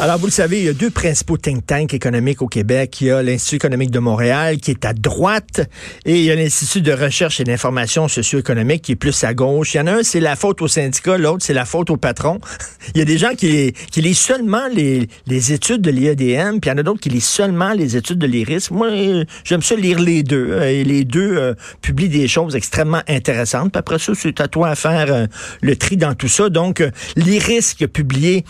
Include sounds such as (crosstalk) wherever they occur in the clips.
Alors, vous le savez, il y a deux principaux think tanks économiques au Québec. Il y a l'Institut économique de Montréal, qui est à droite, et il y a l'Institut de recherche et d'information socio-économique, qui est plus à gauche. Il y en a un, c'est la faute au syndicat, l'autre, c'est la faute au patron. (laughs) il y a des gens qui, qui lisent seulement les, les études de l'IADM, puis il y en a d'autres qui lisent seulement les études de l'IRIS. Moi, j'aime ça lire les deux, et les deux euh, publient des choses extrêmement intéressantes. Puis après ça, c'est à toi à faire euh, le tri dans tout ça. Donc, euh, l'IRIS qui a publié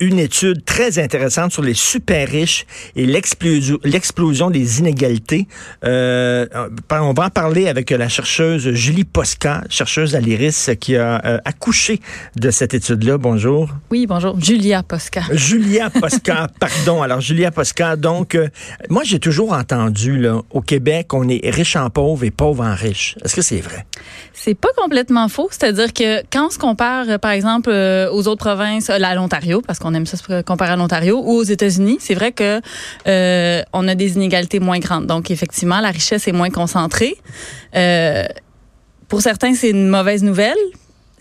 une étude très intéressante sur les super riches et l'explosion des inégalités. Euh, on va en parler avec la chercheuse Julie Posca, chercheuse à l'IRIS, qui a euh, accouché de cette étude-là. Bonjour. Oui, bonjour. Julia Posca. Julia (laughs) Posca, pardon. Alors, Julia Posca, donc, euh, moi, j'ai toujours entendu, là, au Québec, on est riche en pauvre et pauvre en riche. Est-ce que c'est vrai? C'est pas complètement faux. C'est-à-dire que quand on se compare, par exemple, aux autres provinces, à l'Ontario, parce qu'on aime ça se comparer à l'Ontario, ou aux États-Unis, c'est vrai que euh, on a des inégalités moins grandes. Donc, effectivement, la richesse est moins concentrée. Euh, pour certains, c'est une mauvaise nouvelle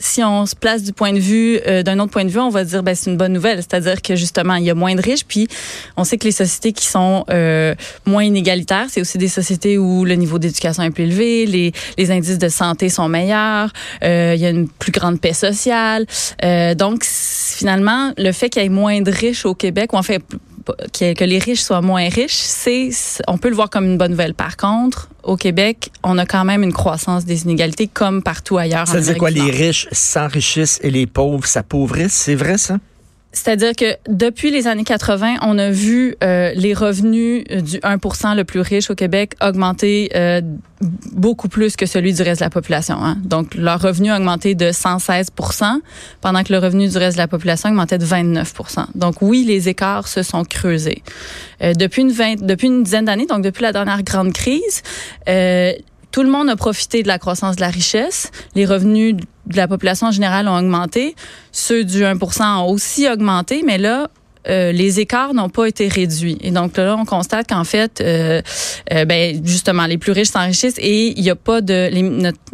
si on se place du point de vue euh, d'un autre point de vue, on va dire ben c'est une bonne nouvelle, c'est-à-dire que justement il y a moins de riches, puis on sait que les sociétés qui sont euh, moins inégalitaires, c'est aussi des sociétés où le niveau d'éducation est plus élevé, les, les indices de santé sont meilleurs, euh, il y a une plus grande paix sociale, donc finalement le fait qu'il y ait moins de riches au Québec, ou en fait que les riches soient moins riches, c'est on peut le voir comme une bonne nouvelle. Par contre, au Québec, on a quand même une croissance des inégalités comme partout ailleurs. Ça veut dire quoi Les riches s'enrichissent et les pauvres s'appauvrissent, c'est vrai ça? C'est-à-dire que depuis les années 80, on a vu euh, les revenus du 1% le plus riche au Québec augmenter euh, beaucoup plus que celui du reste de la population. Hein. Donc, leur revenu a augmenté de 116% pendant que le revenu du reste de la population augmentait de 29% Donc, oui, les écarts se sont creusés. Euh, depuis, une vingt, depuis une dizaine d'années, donc depuis la dernière grande crise, tout le monde a profité de la croissance de la richesse. Les revenus de la population en général ont augmenté. Ceux du 1 ont aussi augmenté, mais là, euh, les écarts n'ont pas été réduits. Et donc là, on constate qu'en fait, euh, euh, ben, justement, les plus riches s'enrichissent et il n'y a pas de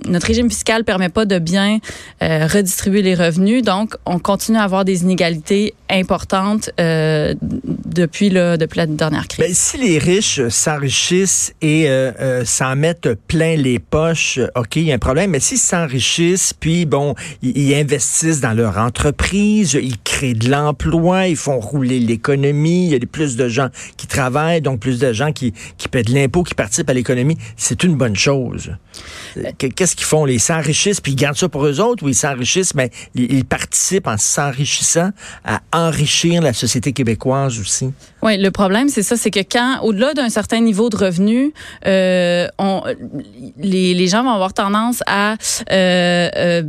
notre, régime fiscal permet pas de bien redistribuer les revenus. Donc, on continue à avoir des inégalités importantes depuis le depuis la dernière crise. Ben, si les riches s'enrichissent et s'en mettent plein les poches, ok, il y a un problème. Mais s'ils s'enrichissent, puis bon, ils, investissent dans leur entreprise, ils créent de l'emploi, ils font rouler l'économie, il y a plus de gens qui travaillent, donc plus de gens qui, qui paient de l'impôt, qui participent à l'économie. C'est une bonne chose. Qu'est-ce qu'ils font? Ils s'enrichissent, puis ils gardent ça pour eux autres, ou ils s'enrichissent, mais ils, participent en s'enrichissant à enrichir la société québécoise aussi? Oui, le problème, c'est ça, c'est que quand, au-delà d'un certain niveau de revenu, euh, on, les, les, gens vont avoir tendance à euh, euh,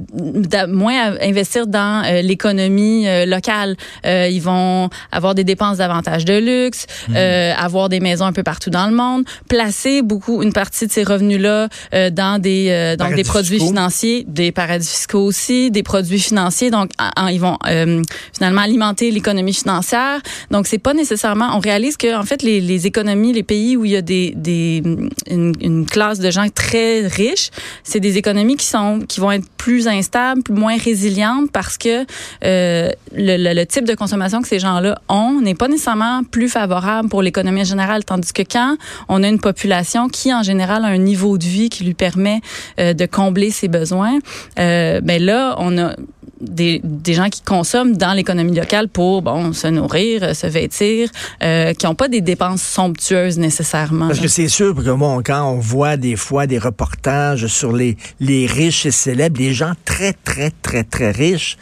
moins investir dans euh, l'économie euh, locale. Euh, ils vont avoir des dépenses davantage de luxe, mmh. avoir des maisons un peu partout dans le monde, placer beaucoup, une partie de ces revenus-là dans des euh, des produits financiers, des paradis fiscaux aussi, des produits financiers. Donc ils vont euh, finalement alimenter l'économie financière. Donc c'est pas nécessairement. On réalise que en fait les, les économies, les pays où il y a des, des une, une classe de gens très riches, c'est des économies qui sont qui vont être plus instables, moins résilientes parce que euh, le, le, type de consommation que ces gens-là ont n'est pas nécessairement plus favorable pour l'économie générale, tandis que quand on a une population qui en général a un niveau de vie qui lui permet euh, de combler ses besoins, euh, ben là, on a des, des gens qui consomment dans l'économie locale pour bon se nourrir, se vêtir, euh, qui n'ont pas des dépenses somptueuses nécessairement. Parce que c'est sûr que bon, quand on voit des fois des reportages sur les les riches et célèbres, les gens très très très très riches,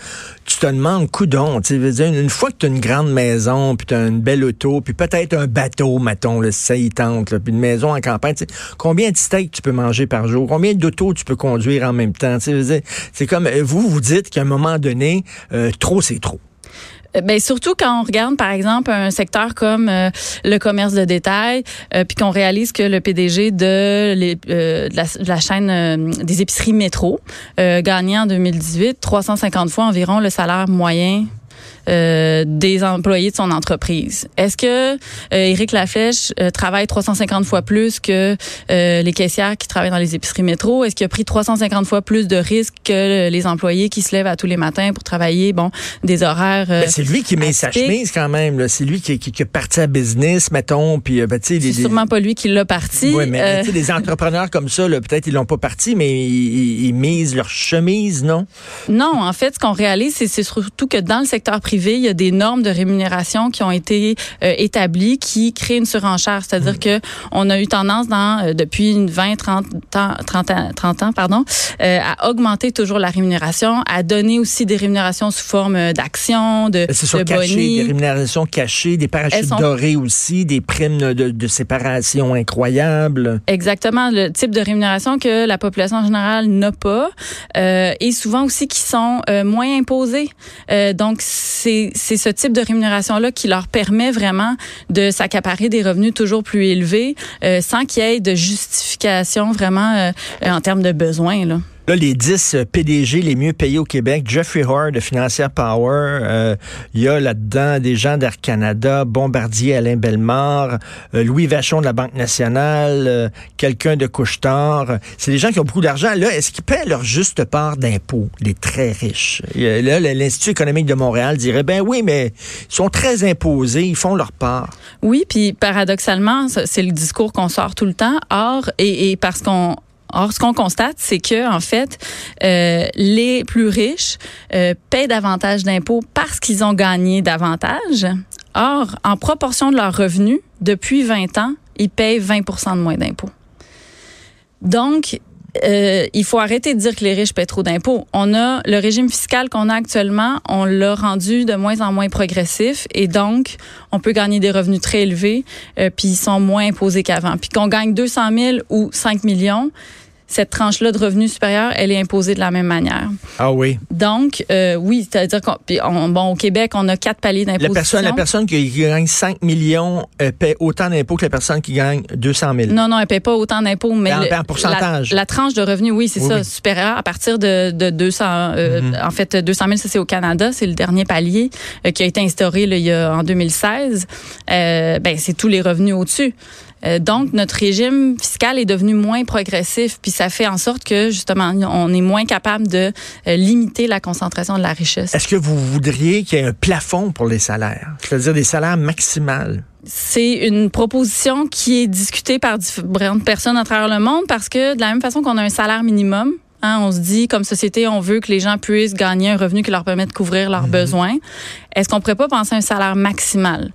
tu te demandes coudon, tu veux dire une fois que tu as une grande maison, puis tu as une belle auto, puis peut-être un bateau, mettons, le y tente, puis une maison en campagne, combien de steaks tu peux manger par jour, combien d'autos tu peux conduire en même temps, c'est comme vous vous dites qu'à un moment donné, euh, trop, c'est trop. Euh, ben surtout quand on regarde par exemple un secteur comme euh, le commerce de détail, puis qu'on réalise que le PDG de, la, chaîne des épiceries métro gagnait en 2018 350 fois environ le salaire moyen euh, des employés de son entreprise. Est-ce que euh, Éric Laflèche euh, travaille 350 fois plus que les caissières qui travaillent dans les épiceries métro? Est-ce qu'il a pris 350 fois plus de risques que les employés qui se lèvent à tous les matins pour travailler, bon, des horaires ben, C'est lui qui met sa chemise quand même. C'est lui qui, qui, qui, est parti à business, mettons. Puis, ben, c'est sûrement pas lui qui l'a parti. Oui, mais des entrepreneurs comme ça, peut-être ils l'ont pas parti, mais ils, ils misent leur chemise, non? Non, en fait, ce qu'on réalise, c'est surtout que dans le secteur privé, il y a des normes de rémunération qui ont été euh, établies qui créent une surenchère. C'est-à-dire mmh. que on a eu tendance dans euh, depuis 20, 30 ans, 30 ans, 30 ans pardon, euh, à augmenter toujours la rémunération, à donner aussi des rémunérations sous forme d'actions, de, de caché, des rémunérations cachées, des parachutes dorés aussi, des primes de, de séparation incroyables. Exactement, le type de rémunération que la population en général n'a pas, euh, et souvent aussi qui sont euh, moins imposés. Euh, donc, c'est ce type de rémunération-là qui leur permet vraiment de s'accaparer des revenus toujours plus élevés euh, sans qu'il y ait de justification vraiment euh, en termes de besoins. Là, les 10 euh, PDG les mieux payés au Québec, Jeffrey Hore de Financière Power, euh, il y a là-dedans des gens d'Air Canada, Bombardier Alain Bellemare, euh, Louis Vachon de la Banque nationale, quelqu'un de Couchetard. C'est des gens qui ont beaucoup d'argent. Là, est-ce qu'ils paient leur juste part d'impôts, les très riches? Là, l'Institut économique de Montréal dirait, ben oui, mais ils sont très imposés, ils font leur part. Oui, puis paradoxalement, c'est le discours qu'on sort tout le temps. Or, et parce qu'on Or, ce qu'on constate, c'est que en fait, euh, les plus riches euh, paient davantage d'impôts parce qu'ils ont gagné davantage. Or, en proportion de leurs revenus, depuis 20 ans, ils payent 20 de moins d'impôts. Donc, euh, il faut arrêter de dire que les riches paient trop d'impôts. On a le régime fiscal qu'on a actuellement, on l'a rendu de moins en moins progressif et donc on peut gagner des revenus très élevés euh, puis ils sont moins imposés qu'avant. Puis qu'on gagne 200 000 ou 5 millions, cette tranche-là de revenus supérieurs, elle est imposée de la même manière. Ah oui. Donc, euh, oui, c'est-à-dire qu'on, bon, au Québec, on a quatre paliers d'imposition. La personne, la personne qui gagne 5 millions paie autant d'impôts que la personne qui gagne 200 000. Non, non, elle paie pas autant d'impôts, mais en, le, pourcentage. La, tranche de revenus, oui, c'est ça, supérieur à partir de, de 200. Euh, mm-hmm. En fait, 200 000, ça c'est au Canada, c'est le dernier palier euh, qui a été instauré là, il y a, en 2016. Euh, ben, c'est tous les revenus au-dessus. Euh, donc, notre régime fiscal est devenu moins progressif, puis ça fait en sorte que, justement, on est moins capable de euh, limiter la concentration de la richesse. Est-ce que vous voudriez qu'il y ait un plafond pour les salaires, c'est-à-dire des salaires maximales? c'est une proposition qui est discutée par différentes personnes à travers le monde parce que de la même façon qu'on a un salaire minimum, Hein, on se dit, comme société, on veut que les gens puissent gagner un revenu qui leur permet de couvrir leurs mhm. besoins. Est-ce qu'on pourrait pas penser à un salaire maximal?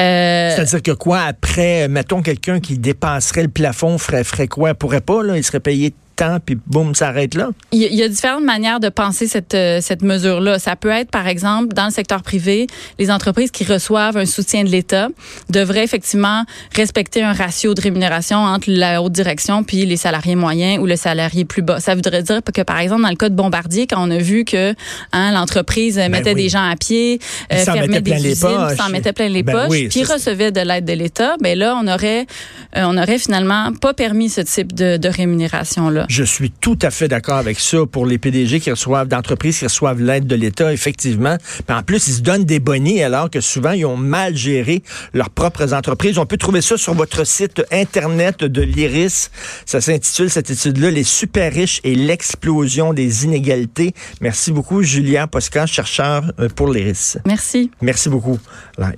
Euh, C'est-à-dire que quoi, après, mettons quelqu'un qui dépasserait le plafond, ferait, ferait quoi? Pourrait pas, là? Il serait payé temps, puis boum, ça arrête là? Il y, a différentes manières de penser cette, euh, cette mesure-là. Ça peut être, par exemple, dans le secteur privé, les entreprises qui reçoivent un soutien de l'État devraient effectivement respecter un ratio de rémunération entre la haute direction puis les salariés moyens ou le salarié plus bas. Ça voudrait dire que, par exemple, dans le cas de Bombardier, quand on a vu que hein, l'entreprise ben mettait des gens à pied, euh, fermait des usines, s'en mettait plein les ben poches, puis recevait de l'aide de l'État, ben là, on aurait, euh, on aurait finalement pas permis ce type de, de rémunération-là. Je suis tout à fait d'accord avec ça pour les PDG qui reçoivent, d'entreprises qui reçoivent l'aide de l'État, effectivement. Mais en plus, ils se donnent des bonnets alors que souvent, ils ont mal géré leurs propres entreprises. On peut trouver ça sur votre site Internet de l'IRIS. Ça s'intitule, cette étude-là, Les super riches et l'explosion des inégalités. Merci beaucoup, Julien Poscan, chercheur euh, pour l'IRIS. Merci. Merci beaucoup.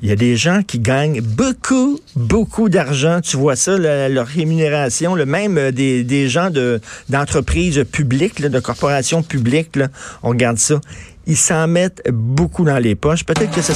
il y a des gens qui gagnent beaucoup, beaucoup d'argent. Tu vois ça, leur rémunération, le même euh, des, des gens de d'entreprises publiques, de corporations publiques, on regarde ça. Ils s'en mettent beaucoup dans les poches. Peut-être que ça